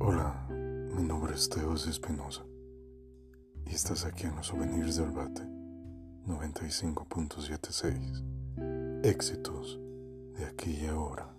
Hola, mi nombre es Teos Espinosa y estás aquí en los souvenirs del Bate 95.76. Éxitos de aquí y ahora.